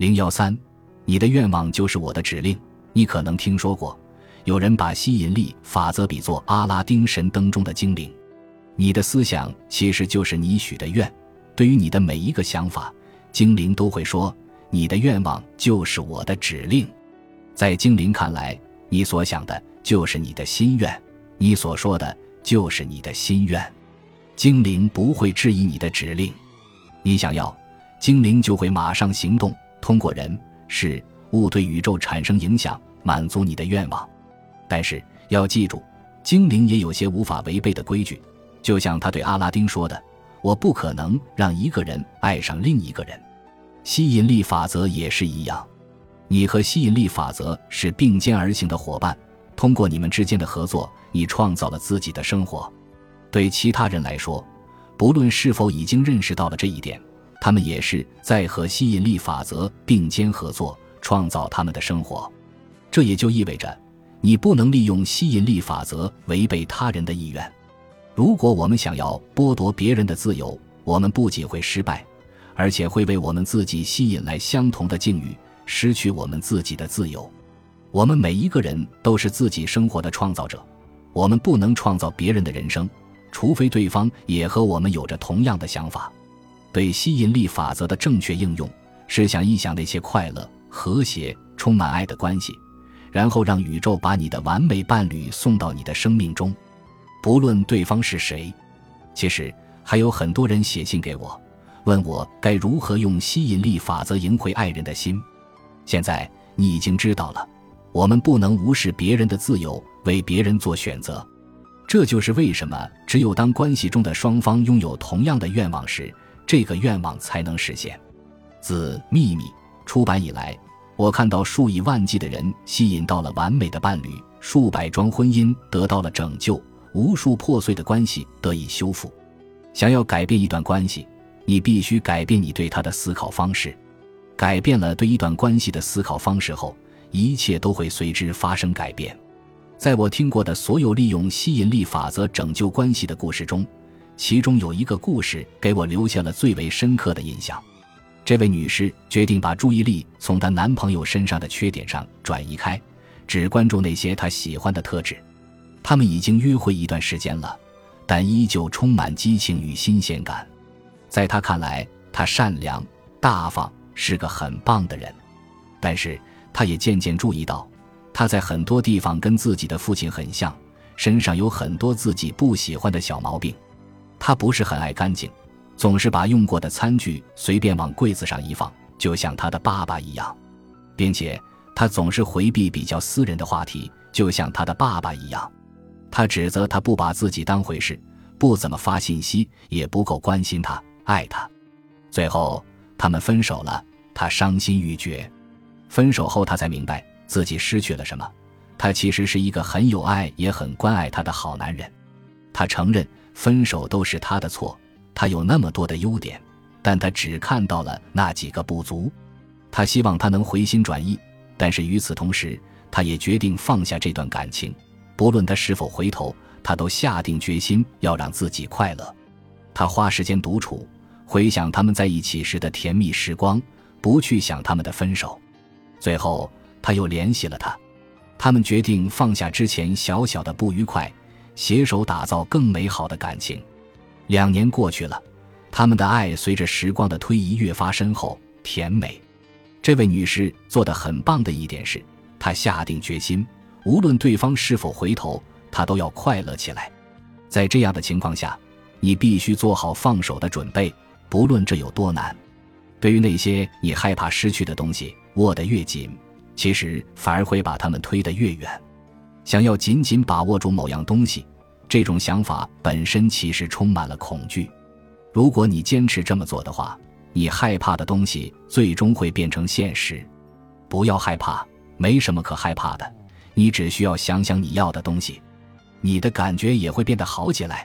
零幺三，你的愿望就是我的指令。你可能听说过，有人把吸引力法则比作阿拉丁神灯中的精灵。你的思想其实就是你许的愿。对于你的每一个想法，精灵都会说：“你的愿望就是我的指令。”在精灵看来，你所想的就是你的心愿，你所说的就是你的心愿。精灵不会质疑你的指令，你想要，精灵就会马上行动，通过人事物对宇宙产生影响，满足你的愿望。但是要记住，精灵也有些无法违背的规矩，就像他对阿拉丁说的：“我不可能让一个人爱上另一个人。”吸引力法则也是一样，你和吸引力法则是并肩而行的伙伴，通过你们之间的合作，你创造了自己的生活。对其他人来说，不论是否已经认识到了这一点，他们也是在和吸引力法则并肩合作，创造他们的生活。这也就意味着，你不能利用吸引力法则违背他人的意愿。如果我们想要剥夺别人的自由，我们不仅会失败，而且会为我们自己吸引来相同的境遇，失去我们自己的自由。我们每一个人都是自己生活的创造者，我们不能创造别人的人生。除非对方也和我们有着同样的想法，对吸引力法则的正确应用是想一想那些快乐、和谐、充满爱的关系，然后让宇宙把你的完美伴侣送到你的生命中，不论对方是谁。其实还有很多人写信给我，问我该如何用吸引力法则赢回爱人的心。现在你已经知道了，我们不能无视别人的自由，为别人做选择。这就是为什么只有当关系中的双方拥有同样的愿望时，这个愿望才能实现。自《秘密》出版以来，我看到数以万计的人吸引到了完美的伴侣，数百桩婚姻得到了拯救，无数破碎的关系得以修复。想要改变一段关系，你必须改变你对他的思考方式。改变了对一段关系的思考方式后，一切都会随之发生改变。在我听过的所有利用吸引力法则拯救关系的故事中，其中有一个故事给我留下了最为深刻的印象。这位女士决定把注意力从她男朋友身上的缺点上转移开，只关注那些她喜欢的特质。他们已经约会一段时间了，但依旧充满激情与新鲜感。在她看来，他善良、大方，是个很棒的人。但是，她也渐渐注意到。他在很多地方跟自己的父亲很像，身上有很多自己不喜欢的小毛病。他不是很爱干净，总是把用过的餐具随便往柜子上一放，就像他的爸爸一样，并且他总是回避比较私人的话题，就像他的爸爸一样。他指责他不把自己当回事，不怎么发信息，也不够关心他、爱他。最后他们分手了，他伤心欲绝。分手后，他才明白。自己失去了什么？他其实是一个很有爱也很关爱他的好男人。他承认分手都是他的错，他有那么多的优点，但他只看到了那几个不足。他希望他能回心转意，但是与此同时，他也决定放下这段感情。不论他是否回头，他都下定决心要让自己快乐。他花时间独处，回想他们在一起时的甜蜜时光，不去想他们的分手。最后。他又联系了他，他们决定放下之前小小的不愉快，携手打造更美好的感情。两年过去了，他们的爱随着时光的推移越发深厚甜美。这位女士做的很棒的一点是，她下定决心，无论对方是否回头，她都要快乐起来。在这样的情况下，你必须做好放手的准备，不论这有多难。对于那些你害怕失去的东西，握得越紧。其实反而会把他们推得越远。想要紧紧把握住某样东西，这种想法本身其实充满了恐惧。如果你坚持这么做的话，你害怕的东西最终会变成现实。不要害怕，没什么可害怕的。你只需要想想你要的东西，你的感觉也会变得好起来。